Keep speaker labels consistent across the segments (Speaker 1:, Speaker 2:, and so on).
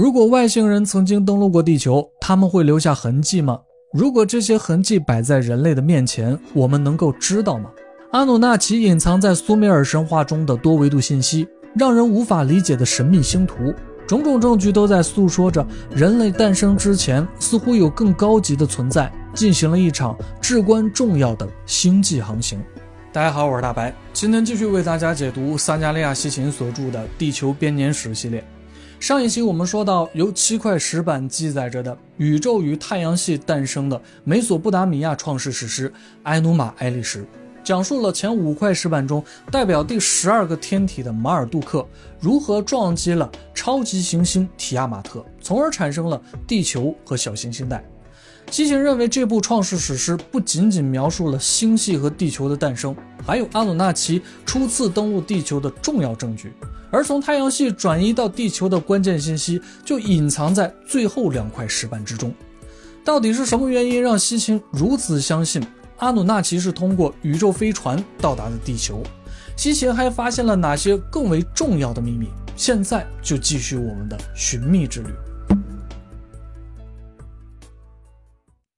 Speaker 1: 如果外星人曾经登陆过地球，他们会留下痕迹吗？如果这些痕迹摆在人类的面前，我们能够知道吗？阿努纳奇隐藏在苏美尔神话中的多维度信息，让人无法理解的神秘星图，种种证据都在诉说着人类诞生之前，似乎有更高级的存在进行了一场至关重要的星际航行。大家好，我是大白，今天继续为大家解读萨加利亚西芹所著的《地球编年史》系列。上一期我们说到，由七块石板记载着的宇宙与太阳系诞生的美索不达米亚创世史诗《埃努马埃利什》，讲述了前五块石板中代表第十二个天体的马尔杜克如何撞击了超级行星提亚马特，从而产生了地球和小行星带。西芹认为，这部创世史诗不仅仅描述了星系和地球的诞生，还有阿努纳奇初次登陆地球的重要证据。而从太阳系转移到地球的关键信息就隐藏在最后两块石板之中。到底是什么原因让西芹如此相信阿努纳奇是通过宇宙飞船到达的地球？西芹还发现了哪些更为重要的秘密？现在就继续我们的寻觅之旅。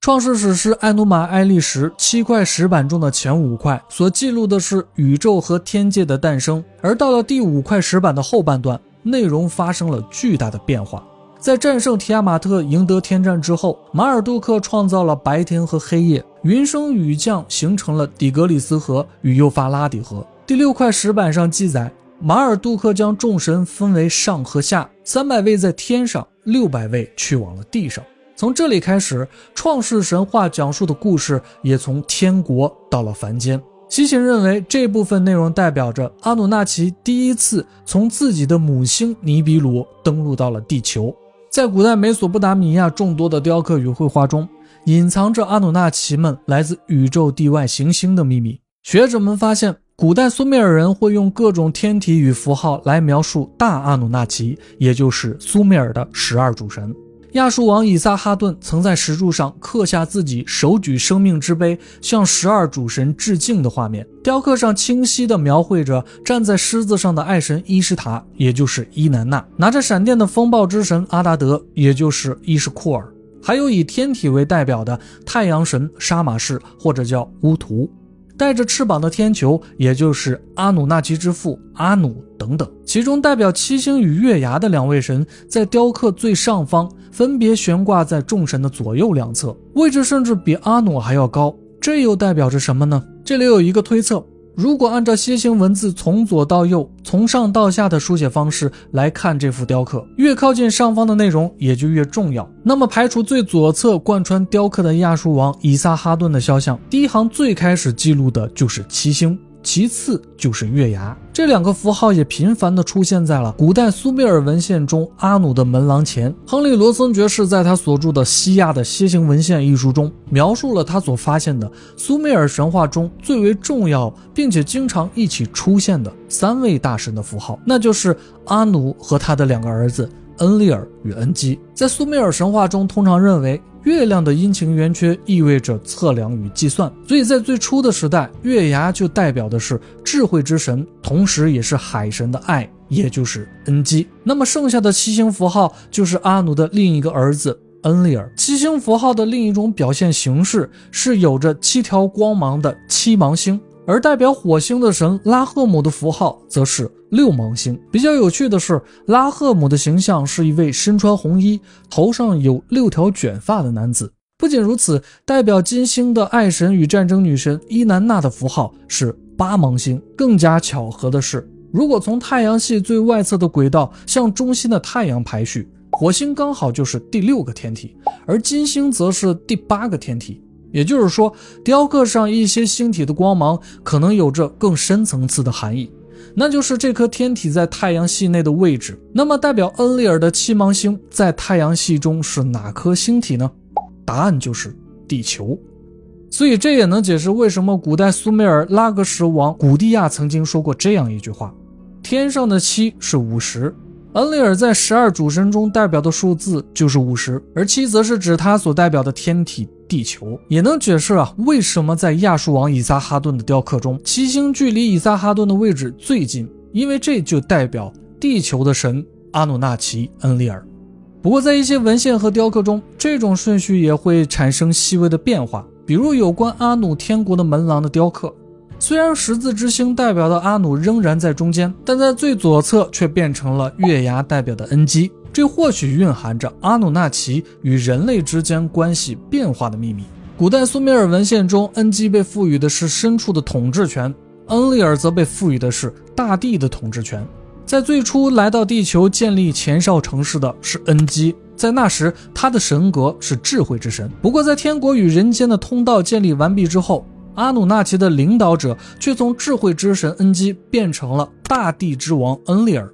Speaker 1: 创世史诗《埃努马埃利什》七块石板中的前五块所记录的是宇宙和天界的诞生，而到了第五块石板的后半段，内容发生了巨大的变化。在战胜提亚马特、赢得天战之后，马尔杜克创造了白天和黑夜，云升雨降，形成了底格里斯河与幼发拉底河。第六块石板上记载，马尔杜克将众神分为上和下，三百位在天上，六百位去往了地上。从这里开始，创世神话讲述的故事也从天国到了凡间。西芹认为，这部分内容代表着阿努纳奇第一次从自己的母星尼比鲁登陆到了地球。在古代美索不达米亚众多的雕刻与绘画中，隐藏着阿努纳奇们来自宇宙地外行星的秘密。学者们发现，古代苏美尔人会用各种天体与符号来描述大阿努纳奇，也就是苏美尔的十二主神。亚述王以撒哈顿曾在石柱上刻下自己手举生命之杯向十二主神致敬的画面。雕刻上清晰地描绘着站在狮子上的爱神伊什塔，也就是伊南娜；拿着闪电的风暴之神阿达德，也就是伊什库尔；还有以天体为代表的太阳神沙马士，或者叫乌图。带着翅膀的天球，也就是阿努纳奇之父阿努等等，其中代表七星与月牙的两位神，在雕刻最上方，分别悬挂在众神的左右两侧，位置甚至比阿努还要高。这又代表着什么呢？这里有一个推测。如果按照楔形文字从左到右、从上到下的书写方式来看这幅雕刻，越靠近上方的内容也就越重要。那么，排除最左侧贯穿雕刻的亚述王以撒哈顿的肖像，第一行最开始记录的就是七星。其次就是月牙，这两个符号也频繁地出现在了古代苏美尔文献中。阿努的门廊前，亨利·罗森爵士在他所著的《西亚的楔形文献》一书中，描述了他所发现的苏美尔神话中最为重要并且经常一起出现的三位大神的符号，那就是阿努和他的两个儿子恩利尔与恩基。在苏美尔神话中，通常认为。月亮的阴晴圆缺意味着测量与计算，所以在最初的时代，月牙就代表的是智慧之神，同时也是海神的爱，也就是恩基。那么剩下的七星符号就是阿努的另一个儿子恩利尔。七星符号的另一种表现形式是有着七条光芒的七芒星。而代表火星的神拉赫姆的符号则是六芒星。比较有趣的是，拉赫姆的形象是一位身穿红衣、头上有六条卷发的男子。不仅如此，代表金星的爱神与战争女神伊南娜的符号是八芒星。更加巧合的是，如果从太阳系最外侧的轨道向中心的太阳排序，火星刚好就是第六个天体，而金星则是第八个天体。也就是说，雕刻上一些星体的光芒可能有着更深层次的含义，那就是这颗天体在太阳系内的位置。那么，代表恩利尔的七芒星在太阳系中是哪颗星体呢？答案就是地球。所以，这也能解释为什么古代苏美尔拉格什王古蒂亚曾经说过这样一句话：“天上的七是五十。”恩利尔在十二主神中代表的数字就是五十，而七则是指他所代表的天体地球，也能解释啊为什么在亚述王以撒哈顿的雕刻中，七星距离以撒哈顿的位置最近，因为这就代表地球的神阿努纳奇恩利尔。不过，在一些文献和雕刻中，这种顺序也会产生细微的变化。比如有关阿努天国的门廊的雕刻，虽然十字之星代表的阿努仍然在中间，但在最左侧却变成了月牙代表的恩基。这或许蕴含着阿努纳奇与人类之间关系变化的秘密。古代苏美尔文献中，恩基被赋予的是深处的统治权，恩利尔则被赋予的是大地的统治权。在最初来到地球建立前哨城市的是恩基，在那时他的神格是智慧之神。不过，在天国与人间的通道建立完毕之后，阿努纳奇的领导者却从智慧之神恩基变成了大地之王恩利尔。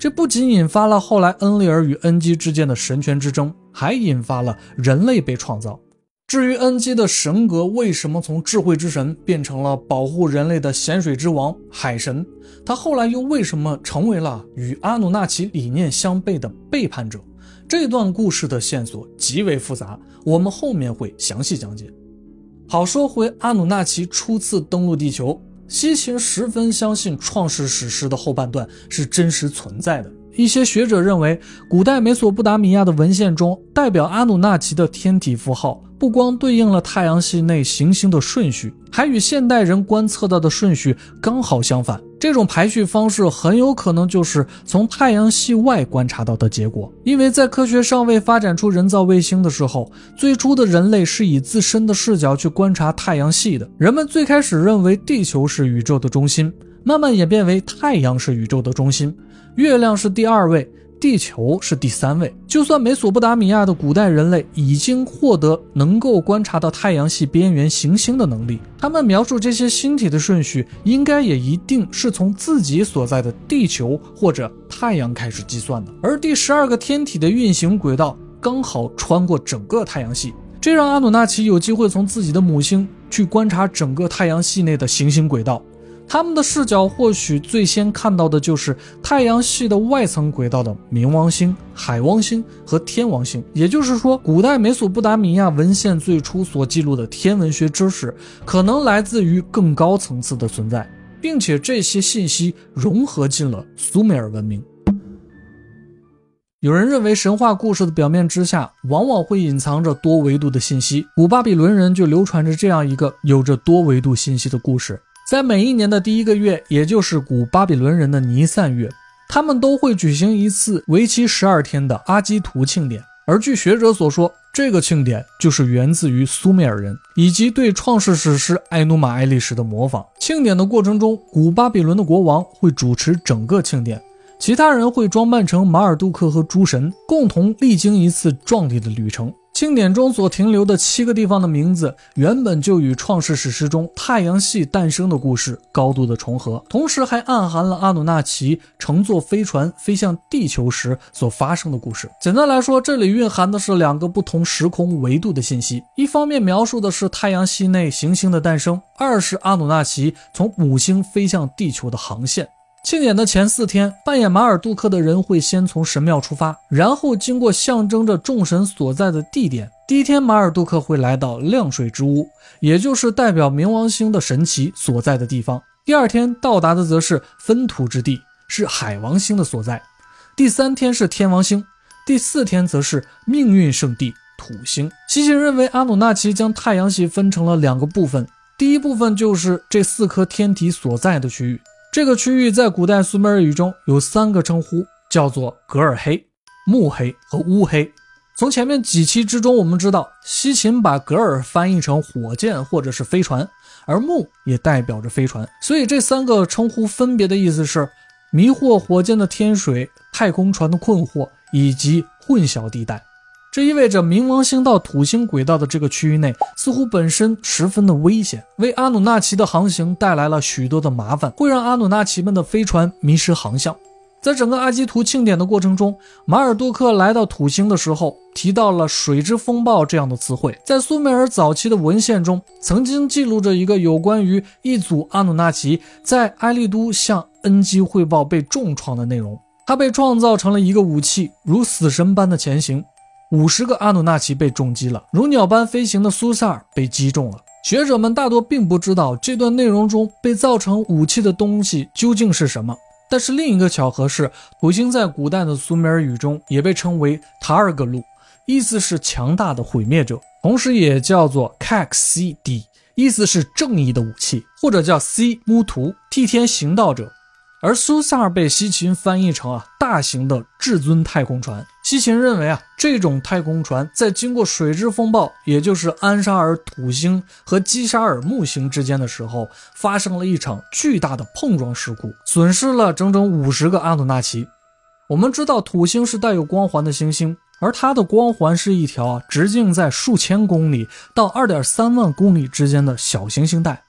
Speaker 1: 这不仅引发了后来恩利尔与恩基之间的神权之争，还引发了人类被创造。至于恩基的神格为什么从智慧之神变成了保护人类的咸水之王海神，他后来又为什么成为了与阿努纳奇理念相悖的背叛者？这段故事的线索极为复杂，我们后面会详细讲解。好，说回阿努纳奇初次登陆地球，西秦十分相信创世史诗的后半段是真实存在的。一些学者认为，古代美索不达米亚的文献中代表阿努纳奇的天体符号。不光对应了太阳系内行星的顺序，还与现代人观测到的顺序刚好相反。这种排序方式很有可能就是从太阳系外观察到的结果。因为在科学尚未发展出人造卫星的时候，最初的人类是以自身的视角去观察太阳系的。人们最开始认为地球是宇宙的中心，慢慢演变为太阳是宇宙的中心，月亮是第二位。地球是第三位。就算美索不达米亚的古代人类已经获得能够观察到太阳系边缘行星的能力，他们描述这些星体的顺序，应该也一定是从自己所在的地球或者太阳开始计算的。而第十二个天体的运行轨道刚好穿过整个太阳系，这让阿努纳奇有机会从自己的母星去观察整个太阳系内的行星轨道。他们的视角或许最先看到的就是太阳系的外层轨道的冥王星、海王星和天王星。也就是说，古代美索不达米亚文献最初所记录的天文学知识，可能来自于更高层次的存在，并且这些信息融合进了苏美尔文明。有人认为，神话故事的表面之下往往会隐藏着多维度的信息。古巴比伦人就流传着这样一个有着多维度信息的故事。在每一年的第一个月，也就是古巴比伦人的尼散月，他们都会举行一次为期十二天的阿基图庆典。而据学者所说，这个庆典就是源自于苏美尔人以及对创世史诗埃努马埃利什的模仿。庆典的过程中，古巴比伦的国王会主持整个庆典，其他人会装扮成马尔杜克和诸神，共同历经一次壮丽的旅程。庆典中所停留的七个地方的名字，原本就与创世史诗中太阳系诞生的故事高度的重合，同时还暗含了阿努纳奇乘坐飞船飞向地球时所发生的故事。简单来说，这里蕴含的是两个不同时空维度的信息：一方面描述的是太阳系内行星的诞生，二是阿努纳奇从母星飞向地球的航线。庆典的前四天，扮演马尔杜克的人会先从神庙出发，然后经过象征着众神所在的地点。第一天，马尔杜克会来到亮水之屋，也就是代表冥王星的神奇所在的地方。第二天到达的则是分土之地，是海王星的所在。第三天是天王星，第四天则是命运圣地土星。西西认为，阿努纳奇将太阳系分成了两个部分，第一部分就是这四颗天体所在的区域。这个区域在古代苏美尔语中有三个称呼，叫做格尔黑、木黑和乌黑。从前面几期之中，我们知道西秦把格尔翻译成火箭或者是飞船，而木也代表着飞船，所以这三个称呼分别的意思是迷惑火箭的天水、太空船的困惑以及混淆地带。这意味着冥王星到土星轨道的这个区域内，似乎本身十分的危险，为阿努纳奇的航行带来了许多的麻烦，会让阿努纳奇们的飞船迷失航向。在整个阿基图庆典的过程中，马尔杜克来到土星的时候，提到了“水之风暴”这样的词汇。在苏美尔早期的文献中，曾经记录着一个有关于一组阿努纳奇在埃利都向恩基汇报被重创的内容。他被创造成了一个武器，如死神般的前行。五十个阿努纳奇被重击了，如鸟般飞行的苏萨尔被击中了。学者们大多并不知道这段内容中被造成武器的东西究竟是什么。但是另一个巧合是，土星在古代的苏美尔语中也被称为塔尔格鲁，意思是强大的毁灭者，同时也叫做 Kaxi-D，意思是正义的武器，或者叫 C 木图，替天行道者。而苏萨尔被西秦翻译成啊大型的至尊太空船。西秦认为啊这种太空船在经过水之风暴，也就是安沙尔土星和基沙尔木星之间的时候，发生了一场巨大的碰撞事故，损失了整整五十个阿努纳奇。我们知道土星是带有光环的行星，而它的光环是一条直径在数千公里到二点三万公里之间的小行星带。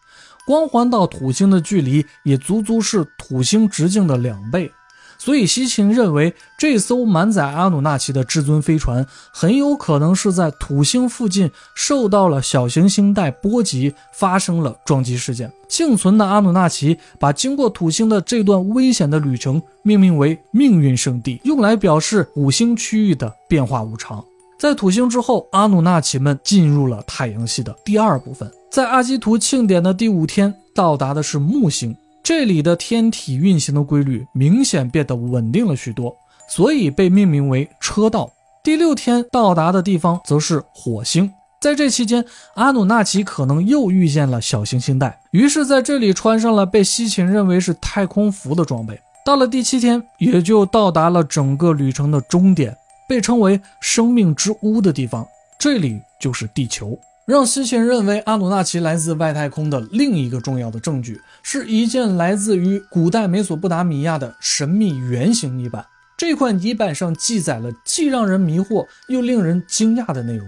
Speaker 1: 光环到土星的距离也足足是土星直径的两倍，所以西芹认为这艘满载阿努纳奇的至尊飞船很有可能是在土星附近受到了小行星带波及，发生了撞击事件。幸存的阿努纳奇把经过土星的这段危险的旅程命名为“命运圣地”，用来表示五星区域的变化无常。在土星之后，阿努纳奇们进入了太阳系的第二部分。在阿基图庆典的第五天，到达的是木星。这里的天体运行的规律明显变得稳定了许多，所以被命名为车道。第六天到达的地方则是火星。在这期间，阿努纳奇可能又遇见了小行星带，于是在这里穿上了被西秦认为是太空服的装备。到了第七天，也就到达了整个旅程的终点。被称为生命之屋的地方，这里就是地球。让西秦认为阿努纳奇来自外太空的另一个重要的证据，是一件来自于古代美索不达米亚的神秘圆形泥板。这块泥板上记载了既让人迷惑又令人惊讶的内容。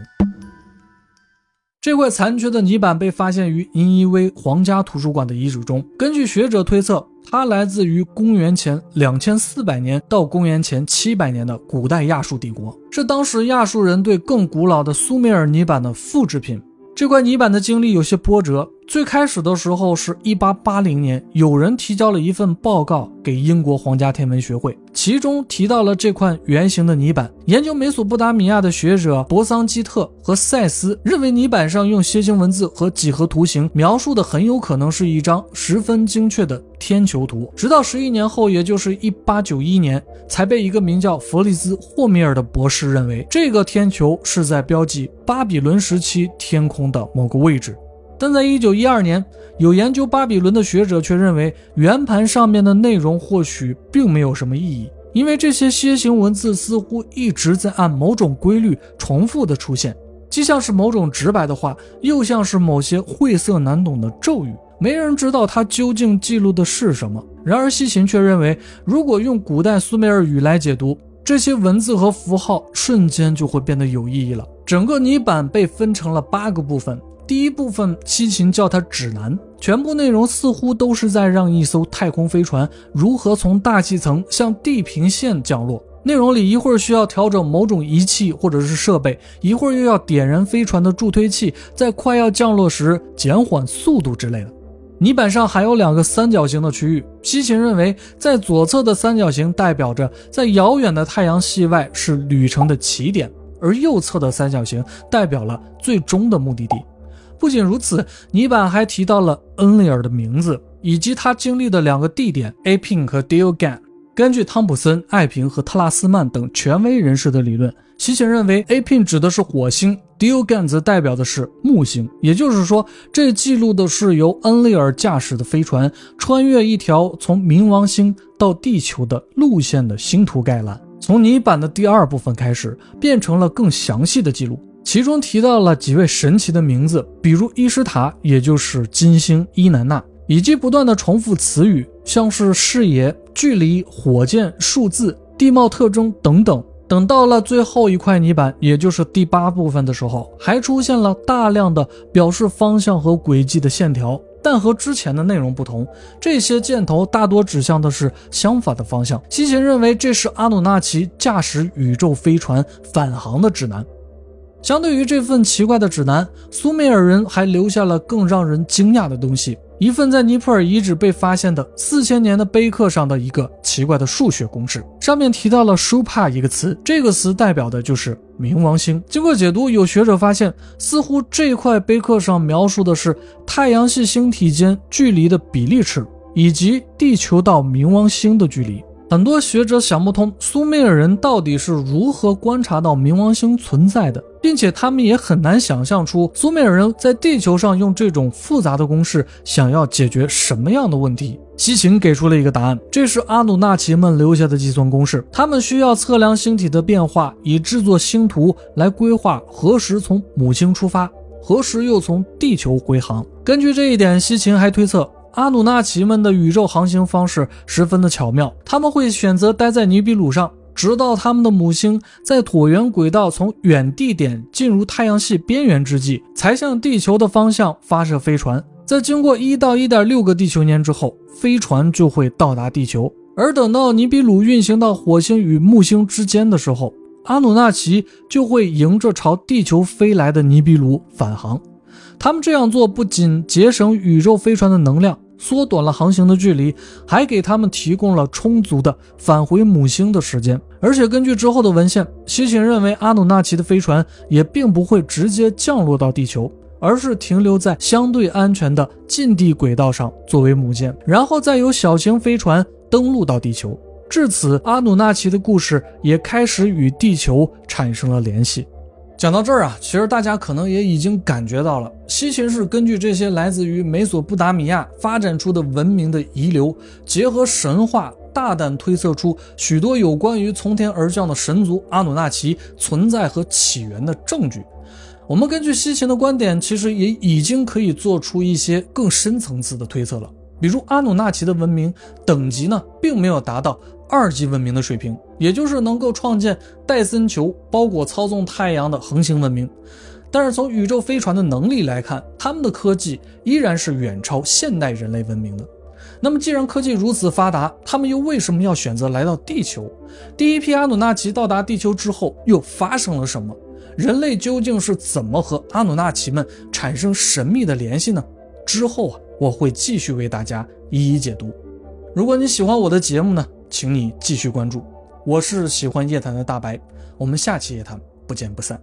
Speaker 1: 这块残缺的泥板被发现于尼尼微皇家图书馆的遗址中。根据学者推测，它来自于公元前两千四百年到公元前七百年的古代亚述帝国，是当时亚述人对更古老的苏美尔泥板的复制品。这块泥板的经历有些波折。最开始的时候是一八八零年，有人提交了一份报告给英国皇家天文学会，其中提到了这块圆形的泥板。研究美索不达米亚的学者博桑基特和塞斯认为，泥板上用楔形文字和几何图形描述的很有可能是一张十分精确的天球图。直到十一年后，也就是一八九一年，才被一个名叫弗利兹霍米尔的博士认为，这个天球是在标记巴比伦时期天空的某个位置。但在一九一二年，有研究巴比伦的学者却认为，圆盘上面的内容或许并没有什么意义，因为这些楔形文字似乎一直在按某种规律重复的出现，既像是某种直白的话，又像是某些晦涩难懂的咒语。没人知道它究竟记录的是什么。然而西秦却认为，如果用古代苏美尔语来解读这些文字和符号，瞬间就会变得有意义了。整个泥板被分成了八个部分。第一部分，西秦叫它指南，全部内容似乎都是在让一艘太空飞船如何从大气层向地平线降落。内容里一会儿需要调整某种仪器或者是设备，一会儿又要点燃飞船的助推器，在快要降落时减缓速度之类的。泥板上还有两个三角形的区域，西秦认为，在左侧的三角形代表着在遥远的太阳系外是旅程的起点，而右侧的三角形代表了最终的目的地。不仅如此，泥板还提到了恩利尔的名字以及他经历的两个地点 A Pin 和 Diogan。根据汤普森、艾平和特拉斯曼等权威人士的理论，西秦认为 A Pin 指的是火星，Diogan 则代表的是木星。也就是说，这记录的是由恩利尔驾驶的飞船穿越一条从冥王星到地球的路线的星图概览。从泥板的第二部分开始，变成了更详细的记录。其中提到了几位神奇的名字，比如伊什塔，也就是金星伊南娜，以及不断的重复词语，像是视野、距离、火箭、数字、地貌特征等等。等到了最后一块泥板，也就是第八部分的时候，还出现了大量的表示方向和轨迹的线条，但和之前的内容不同，这些箭头大多指向的是相反的方向。西秦认为这是阿努纳奇驾驶宇宙飞船返航的指南。相对于这份奇怪的指南，苏美尔人还留下了更让人惊讶的东西：一份在尼泊尔遗址被发现的四千年的碑刻上的一个奇怪的数学公式，上面提到了 “Shupa” 一个词，这个词代表的就是冥王星。经过解读，有学者发现，似乎这块碑刻上描述的是太阳系星体间距离的比例尺。以及地球到冥王星的距离。很多学者想不通苏美尔人到底是如何观察到冥王星存在的，并且他们也很难想象出苏美尔人在地球上用这种复杂的公式想要解决什么样的问题。西秦给出了一个答案，这是阿努纳奇们留下的计算公式。他们需要测量星体的变化，以制作星图来规划何时从母星出发，何时又从地球回航。根据这一点，西秦还推测。阿努纳奇们的宇宙航行方式十分的巧妙，他们会选择待在尼比鲁上，直到他们的母星在椭圆轨道从远地点进入太阳系边缘之际，才向地球的方向发射飞船。在经过一到一点六个地球年之后，飞船就会到达地球。而等到尼比鲁运行到火星与木星之间的时候，阿努纳奇就会迎着朝地球飞来的尼比鲁返航。他们这样做不仅节省宇宙飞船的能量。缩短了航行的距离，还给他们提供了充足的返回母星的时间。而且根据之后的文献，西芹认为阿努纳奇的飞船也并不会直接降落到地球，而是停留在相对安全的近地轨道上作为母舰，然后再由小型飞船登陆到地球。至此，阿努纳奇的故事也开始与地球产生了联系。讲到这儿啊，其实大家可能也已经感觉到了，西秦是根据这些来自于美索不达米亚发展出的文明的遗留，结合神话，大胆推测出许多有关于从天而降的神族阿努纳奇存在和起源的证据。我们根据西秦的观点，其实也已经可以做出一些更深层次的推测了。比如阿努纳奇的文明等级呢，并没有达到。二级文明的水平，也就是能够创建戴森球包裹操纵太阳的恒星文明。但是从宇宙飞船的能力来看，他们的科技依然是远超现代人类文明的。那么既然科技如此发达，他们又为什么要选择来到地球？第一批阿努纳奇到达地球之后又发生了什么？人类究竟是怎么和阿努纳奇们产生神秘的联系呢？之后啊，我会继续为大家一一解读。如果你喜欢我的节目呢？请你继续关注，我是喜欢夜谈的大白，我们下期夜谈不见不散。